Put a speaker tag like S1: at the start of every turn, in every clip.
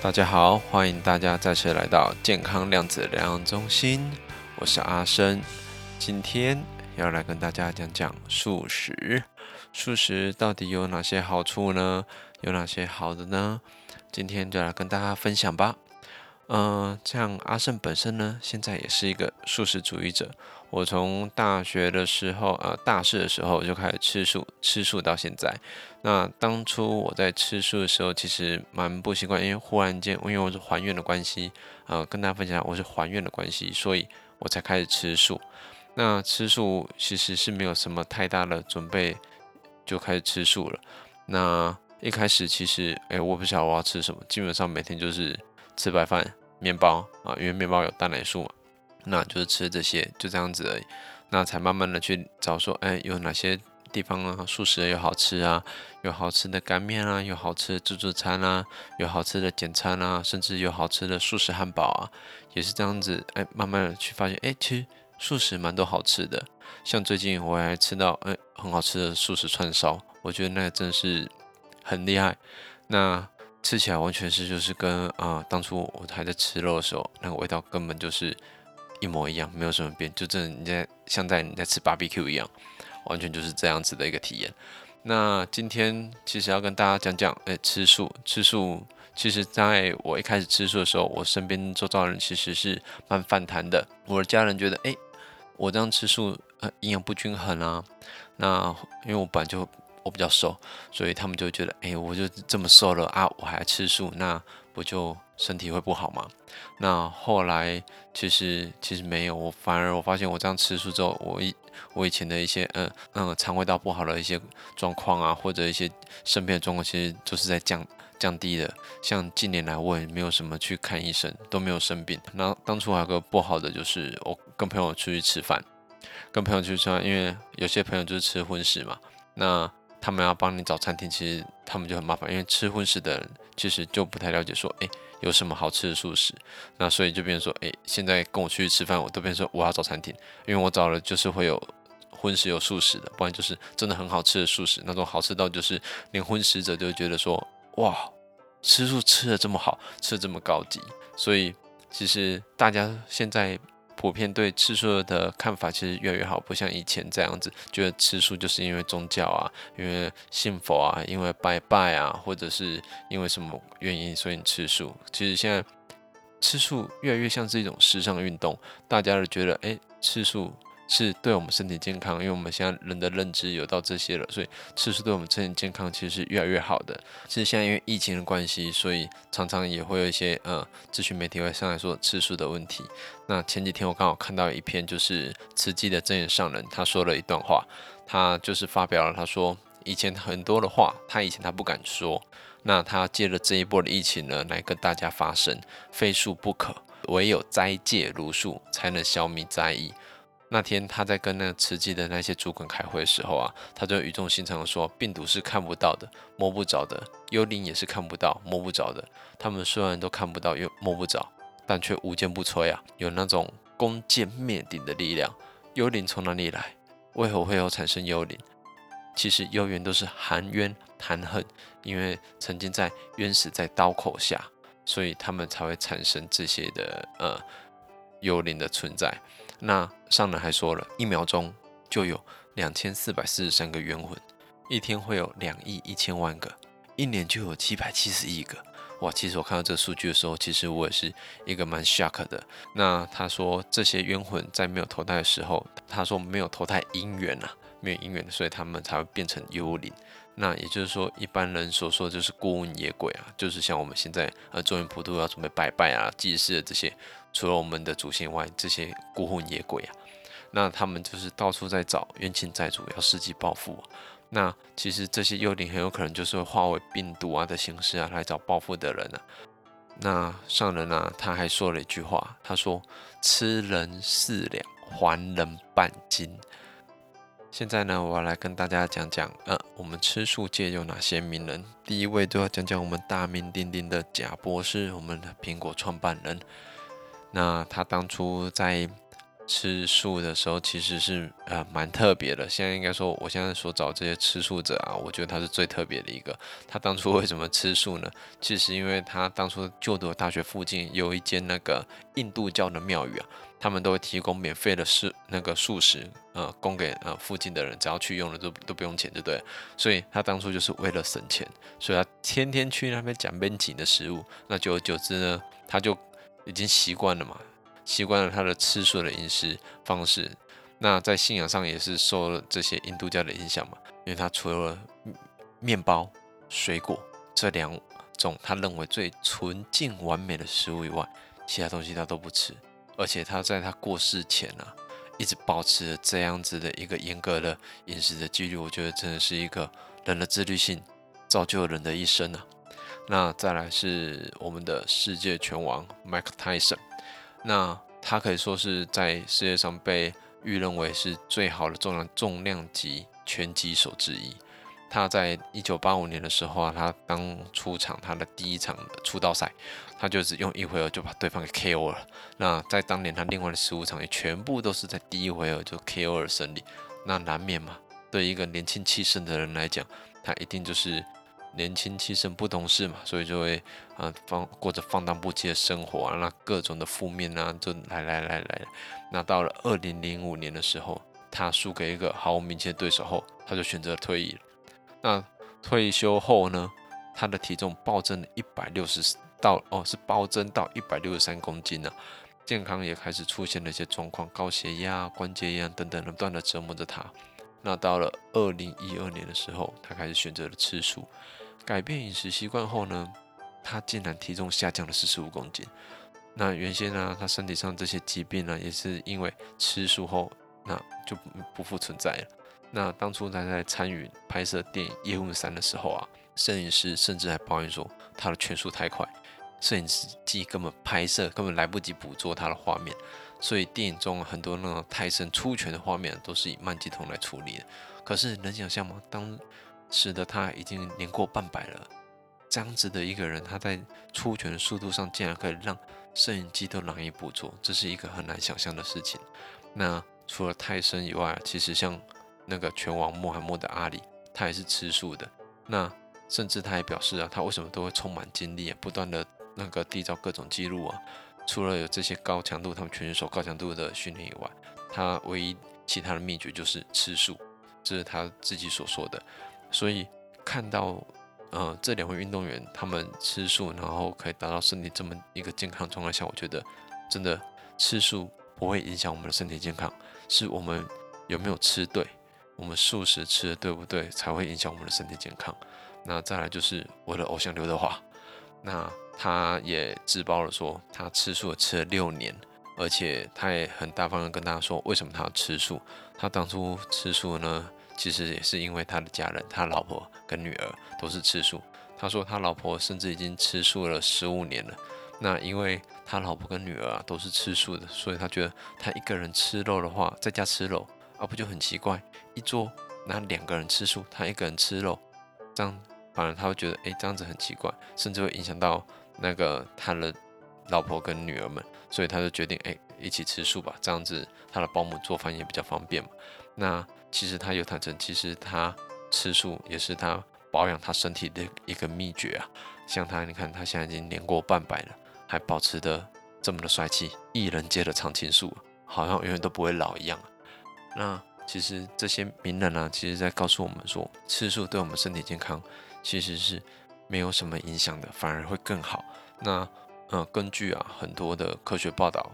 S1: 大家好，欢迎大家再次来到健康量子疗养中心，我是阿生，今天要来跟大家讲讲素食。素食到底有哪些好处呢？有哪些好的呢？今天就来跟大家分享吧。嗯、呃，像阿胜本身呢，现在也是一个素食主义者。我从大学的时候，呃，大四的时候就开始吃素，吃素到现在。那当初我在吃素的时候，其实蛮不习惯，因为忽然间，因为我是还愿的关系，呃，跟大家分享我是还愿的关系，所以我才开始吃素。那吃素其实是没有什么太大的准备，就开始吃素了。那一开始其实，哎，我不晓得我要吃什么，基本上每天就是吃白饭。面包啊，因为面包有蛋奶素嘛，那就是吃这些，就这样子而已。那才慢慢的去找说，哎，有哪些地方啊，素食又好吃啊，有好吃的干面啊，有好吃的自助餐啊，有好吃的简餐啊，甚至有好吃的素食汉堡啊，也是这样子。哎，慢慢的去发现，哎，其实素食蛮多好吃的。像最近我还吃到，哎，很好吃的素食串烧，我觉得那个真是很厉害。那。吃起来完全是就是跟啊、当初我还在吃肉的时候，那个味道根本就是一模一样，没有什么变，就真的你在像在你在吃 BBQ 一样，完全就是这样子的一个体验。那今天其实要跟大家讲讲，哎，吃素，吃素，其实在我一开始吃素的时候，我身边周遭人其实是蛮反弹的。我的家人觉得，哎，我这样吃素，营养不均衡啊。那因为我本来就。我比较瘦，所以他们就觉得，哎，我就这么瘦了啊，我还吃素，那不就身体会不好吗？那后来其实其实没有，我反而我发现我这样吃素之后，我以我以前的一些嗯嗯肠胃道不好的一些状况啊，或者一些生病的状况，其实都是在降降低的。像近年来我也没有什么去看医生，都没有生病。那当初还有个不好的就是，我跟朋友出去吃饭，跟朋友出去吃饭，因为有些朋友就是吃荤食嘛，那。他们要帮你找餐厅，其实他们就很麻烦，因为吃荤食的人其实就不太了解，说，哎，有什么好吃的素食，那所以就变成说，哎，现在跟我去吃饭，我都变成说我要找餐厅，因为我找了就是会有荤食有素食的，不然就是真的很好吃的素食，那种好吃到就是连荤食者都觉得说，哇，吃素吃的这么好，吃的这么高级，所以其实大家现在。普遍对吃素的看法其实越来越好，不像以前这样子，觉得吃素就是因为宗教啊，因为信佛啊，因为拜拜啊，或者是因为什么原因，所以你吃素。其实现在吃素越来越像是一种时尚运动，大家都觉得，哎，吃素。是对我们身体健康，因为我们现在人的认知有到这些了，所以吃素对我们身体健康其实是越来越好的。其实现在因为疫情的关系，所以常常也会有一些呃，咨询媒体会上来说吃素的问题。那前几天我刚好看到一篇，就是慈济的证严上人他说了一段话，他就是发表了他说以前很多的话，他以前他不敢说，那他借了这一波的疫情呢，来跟大家发声，非素不可，唯有斋戒茹素才能消弭灾疫。那天他在跟那个慈济的那些主管开会的时候啊，他就语重心长的说：“病毒是看不到的，摸不着的；幽灵也是看不到，摸不着的。他们虽然都看不到又摸不着，但却无坚不摧啊，有那种攻坚灭顶的力量。幽灵从哪里来？为何会有产生幽灵？其实幽灵都是含冤含恨，因为曾经在冤死在刀口下，所以他们才会产生这些的呃幽灵的存在。”那上人还说了，一秒钟就有两千四百四十三个冤魂，一天会有两亿一千万个，一年就有七百七十亿个。哇，其实我看到这个数据的时候，其实我也是一个蛮 shock 的。那他说这些冤魂在没有投胎的时候，他说没有投胎姻缘啊，没有姻缘，所以他们才会变成幽灵。那也就是说，一般人所说就是孤魂野鬼啊，就是像我们现在呃，中元普渡要准备拜拜啊、祭祀的这些，除了我们的祖先外，这些孤魂野鬼啊，那他们就是到处在找冤亲债主，要伺机报复。那其实这些幽灵很有可能就是会化为病毒啊的形式啊，来找报复的人啊。那上人呢，他还说了一句话，他说：“吃人四两，还人半斤。”现在呢，我要来跟大家讲讲，呃，我们吃素界有哪些名人。第一位就要讲讲我们大名鼎鼎的贾博士，我们的苹果创办人。那他当初在吃素的时候，其实是呃蛮特别的。现在应该说，我现在所找这些吃素者啊，我觉得他是最特别的一个。他当初为什么吃素呢？其实因为他当初就读大学附近有一间那个印度教的庙宇啊，他们都会提供免费的素那个素食，呃，供给呃附近的人，只要去用了都都不用钱，对不对？所以他当初就是为了省钱，所以他天天去那边讲边境的食物。那久而久之呢，他就已经习惯了嘛。习惯了他的吃素的饮食方式，那在信仰上也是受了这些印度教的影响嘛。因为他除了面包、水果这两种他认为最纯净完美的食物以外，其他东西他都不吃。而且他在他过世前啊，一直保持着这样子的一个严格的饮食的纪律。我觉得真的是一个人的自律性造就了人的一生啊。那再来是我们的世界拳王 Mike Tyson。那他可以说是在世界上被誉认为是最好的重量重量级拳击手之一。他在一九八五年的时候啊，他刚出场他的第一场出道赛，他就只用一回合就把对方给 KO 了。那在当年他另外的十五场也全部都是在第一回合就 KO 而胜利。那难免嘛，对一个年轻气盛的人来讲，他一定就是。年轻气盛不懂事嘛，所以就会啊放过着放荡不羁的生活啊，那各种的负面啊就来来来来。那到了二零零五年的时候，他输给一个毫无名气的对手后，他就选择退役了。那退休后呢，他的体重暴增了一百六十到哦是暴增到一百六十三公斤呢，健康也开始出现了一些状况，高血压、关节炎等等不断的折磨着他。那到了二零一二年的时候，他开始选择了吃素。改变饮食习惯后呢，他竟然体重下降了四十五公斤。那原先呢，他身体上这些疾病呢，也是因为吃素后，那就不复存在了。那当初他在参与拍摄电影《叶问三》的时候啊，摄影师甚至还抱怨说他的拳速太快，摄影机根本拍摄根本来不及捕捉他的画面，所以电影中很多那种泰森出拳的画面都是以慢镜头来处理的。可是能想象吗？当时的他已经年过半百了，这样子的一个人，他在出拳速度上竟然可以让摄影机都难以捕捉，这是一个很难想象的事情。那除了泰森以外，其实像那个拳王穆罕默德阿里，他也是吃素的。那甚至他也表示啊，他为什么都会充满精力啊，不断的那个缔造各种记录啊。除了有这些高强度，他们拳手高强度的训练以外，他唯一其他的秘诀就是吃素，这是他自己所说的。所以看到，呃，这两位运动员他们吃素，然后可以达到身体这么一个健康状态下，我觉得真的吃素不会影响我们的身体健康，是我们有没有吃对，我们素食吃的对不对，才会影响我们的身体健康。那再来就是我的偶像刘德华，那他也自曝了说，他吃素吃了六年，而且他也很大方的跟大家说，为什么他要吃素？他当初吃素呢？其实也是因为他的家人，他老婆跟女儿都是吃素。他说他老婆甚至已经吃素了十五年了。那因为他老婆跟女儿啊都是吃素的，所以他觉得他一个人吃肉的话，在家吃肉啊不就很奇怪？一桌那两个人吃素，他一个人吃肉，这样反而他会觉得哎这样子很奇怪，甚至会影响到那个他的老婆跟女儿们，所以他就决定哎一起吃素吧，这样子他的保姆做饭也比较方便嘛。那其实他有坦诚，其实他吃素也是他保养他身体的一个秘诀啊。像他，你看他现在已经年过半百了，还保持得这么的帅气，艺人界的常青树，好像永远都不会老一样。那其实这些名人呢，其实在告诉我们说，吃素对我们身体健康其实是没有什么影响的，反而会更好。那呃，根据啊很多的科学报道，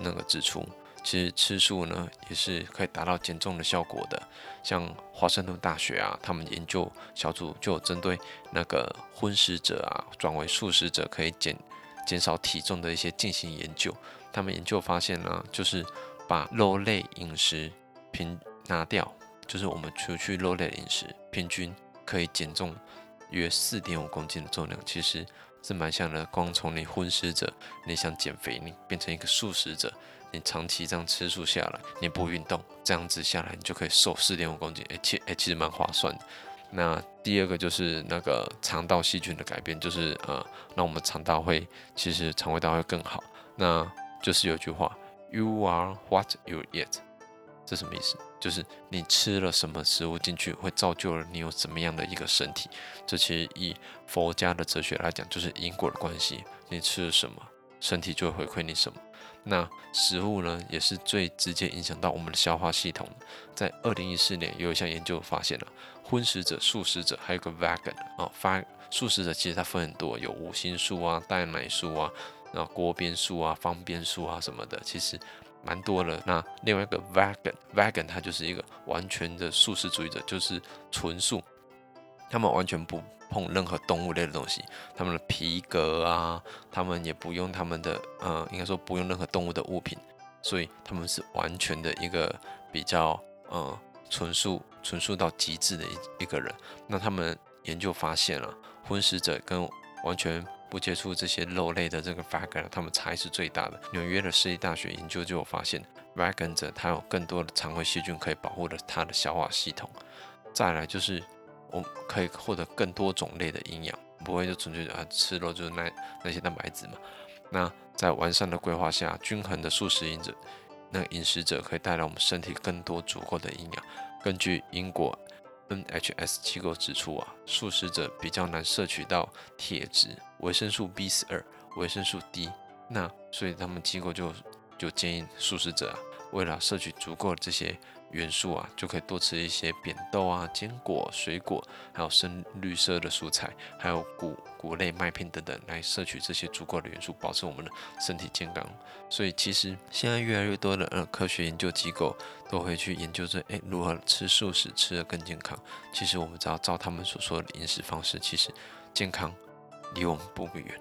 S1: 那个指出。其实吃素呢，也是可以达到减重的效果的。像华盛顿大学啊，他们研究小组就有针对那个荤食者啊转为素食者可以减减少体重的一些进行研究。他们研究发现呢，就是把肉类饮食平拿掉，就是我们除去肉类饮食，平均可以减重约四点五公斤的重量。其实是蛮像的。光从你荤食者，你想减肥，你变成一个素食者。你长期这样吃素下来，你不运动，这样子下来，你就可以瘦四点五公斤，哎，其哎其实蛮划算的。那第二个就是那个肠道细菌的改变，就是呃，让我们肠道会其实肠胃道会更好。那就是有句话，You are what you eat，这什么意思？就是你吃了什么食物进去，会造就了你有什么样的一个身体。这其实以佛家的哲学来讲，就是因果的关系。你吃了什么，身体就会回馈你什么。那食物呢，也是最直接影响到我们的消化系统。在二零一四年，有一项研究发现了，荤食者、素食者，还有个 vegan 啊，发素食者其实它分很多，有五星素啊、蛋奶素啊。那锅边素啊、方便素啊什么的，其实蛮多的。那另外一个 vegan，vegan 他就是一个完全的素食主义者，就是纯素，他们完全不碰任何动物类的东西，他们的皮革啊，他们也不用他们的，呃，应该说不用任何动物的物品，所以他们是完全的一个比较，呃，纯素、纯素到极致的一一个人。那他们研究发现了，荤食者跟完全不接触这些肉类的这个 vegan，他们差异是最大的。纽约的市立大学研究就有发现，vegan 者他有更多的肠胃细菌可以保护了他的消化系统。再来就是，我们可以获得更多种类的营养，不会就纯粹啊吃肉就是那那些蛋白质嘛。那在完善的规划下，均衡的素食饮者，那饮食者可以带来我们身体更多足够的营养。根据英国。NHS 机构指出啊，素食者比较难摄取到铁质、维生素 B 十二、维生素 D，那所以他们机构就就建议素食者啊，为了摄取足够的这些。元素啊，就可以多吃一些扁豆啊、坚果、水果，还有深绿色的蔬菜，还有谷谷类、麦片等等，来摄取这些足够的元素，保持我们的身体健康。所以其实现在越来越多的呃科学研究机构都会去研究这诶如何吃素食吃得更健康。其实我们只要照他们所说的饮食方式，其实健康离我们不远。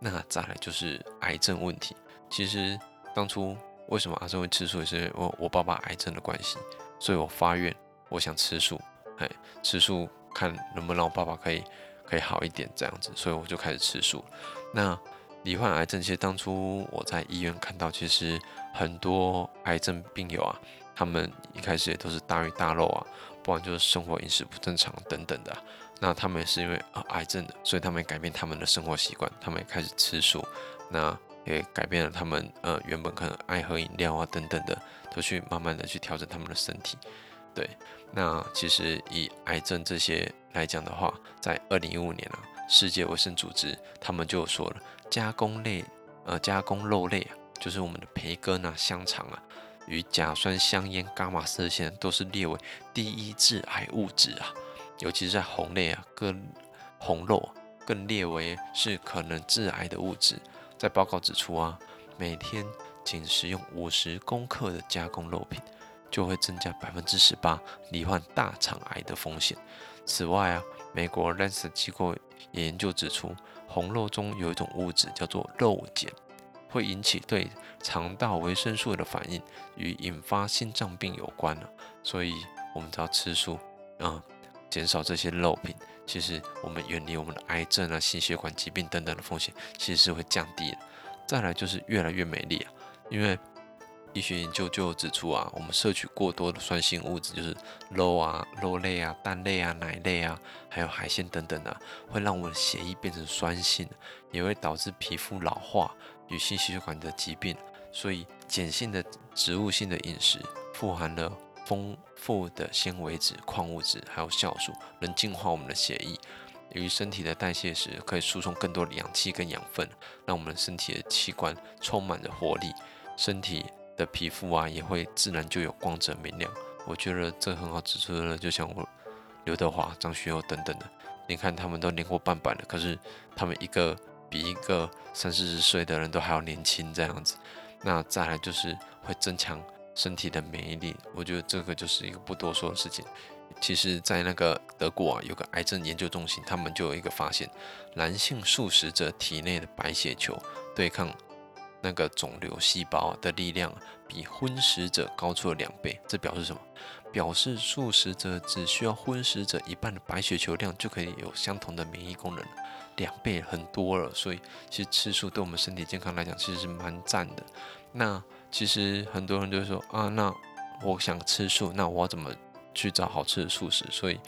S1: 那再来就是癌症问题，其实当初。为什么阿生会吃素？也是因为我我爸爸癌症的关系，所以我发愿我想吃素，哎，吃素看能不能让我爸爸可以可以好一点这样子，所以我就开始吃素。那罹患癌症，其实当初我在医院看到，其实很多癌症病友啊，他们一开始也都是大鱼大肉啊，不然就是生活饮食不正常等等的。那他们也是因为啊癌症的，所以他们也改变他们的生活习惯，他们也开始吃素。那也改变了他们，呃，原本可能爱喝饮料啊等等的，都去慢慢的去调整他们的身体。对，那其实以癌症这些来讲的话，在二零一五年啊，世界卫生组织他们就说了，加工类，呃，加工肉类啊，就是我们的培根啊、香肠啊，与甲酸香烟、伽马射线都是列为第一致癌物质啊，尤其是在红类啊，更红肉更列为是可能致癌的物质。在报告指出啊，每天仅食用五十公克的加工肉品，就会增加百分之十八罹患大肠癌的风险。此外啊，美国 l a n c e 机构也研究指出，红肉中有一种物质叫做肉碱，会引起对肠道维生素的反应，与引发心脏病有关了。所以，我们只要吃素，啊、嗯，减少这些肉品。其实我们远离我们的癌症啊、心血管疾病等等的风险，其实是会降低的。再来就是越来越美丽啊，因为医学研究就指出啊，我们摄取过多的酸性物质，就是肉啊、肉类啊、蛋类啊、奶类啊，还有海鲜等等的，会让我们的血液变成酸性，也会导致皮肤老化与心血管的疾病。所以碱性的植物性的饮食富含了。丰富的纤维质、矿物质还有酵素，能净化我们的血液。由于身体的代谢时，可以输送更多的氧气跟养分，让我们身体的器官充满着活力。身体的皮肤啊，也会自然就有光泽明亮。我觉得这很好指出的，就像我刘德华、张学友等等的，你看他们都年过半百了，可是他们一个比一个三四十岁的人都还要年轻，这样子。那再来就是会增强。身体的免疫力，我觉得这个就是一个不多说的事情。其实，在那个德国啊，有个癌症研究中心，他们就有一个发现：男性素食者体内的白血球对抗那个肿瘤细胞的力量，比荤食者高出了两倍。这表示什么？表示素食者只需要荤食者一半的白血球量，就可以有相同的免疫功能，两倍很多了。所以，其实吃素对我们身体健康来讲，其实是蛮赞的。那。其实很多人都说啊，那我想吃素，那我怎么去找好吃的素食？所以，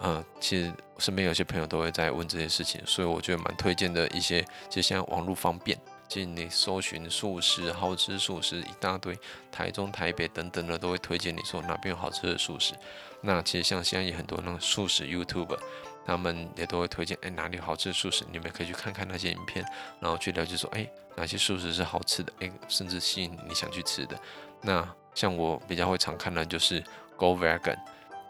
S1: 呃，其实身边有些朋友都会在问这些事情，所以我觉得蛮推荐的一些，就像网络方便，进你搜寻素食、好吃素食一大堆，台中、台北等等的都会推荐你说哪边有好吃的素食。那其实像现在也很多那种素食 YouTube，他们也都会推荐，哎，哪里有好吃的素食，你们可以去看看那些影片，然后去了解说，哎，哪些素食是好吃的，哎，甚至吸引你想去吃的。那像我比较会常看的就是 Go Vegan，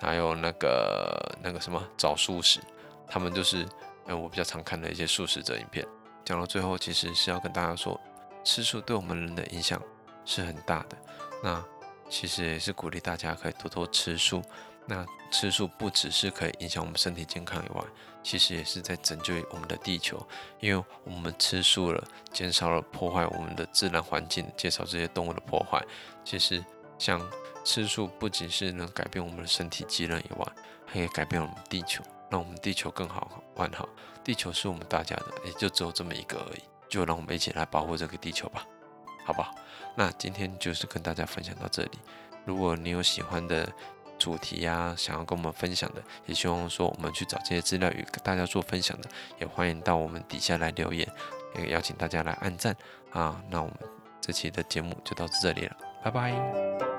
S1: 还有那个那个什么找素食，他们就是，哎，我比较常看的一些素食者影片。讲到最后，其实是要跟大家说，吃素对我们人的影响是很大的。那其实也是鼓励大家可以多多吃素。那吃素不只是可以影响我们身体健康以外，其实也是在拯救我们的地球。因为我们吃素了，减少了破坏我们的自然环境，减少这些动物的破坏。其实像吃素不仅是能改变我们的身体机能以外，还可以改变我们地球。让我们地球更好，完好。地球是我们大家的，也就只有这么一个而已。就让我们一起来保护这个地球吧，好不好？那今天就是跟大家分享到这里。如果你有喜欢的主题呀、想要跟我们分享的，也希望说我们去找这些资料与大家做分享的，也欢迎到我们底下来留言，也邀请大家来按赞啊。那我们这期的节目就到这里了，拜拜。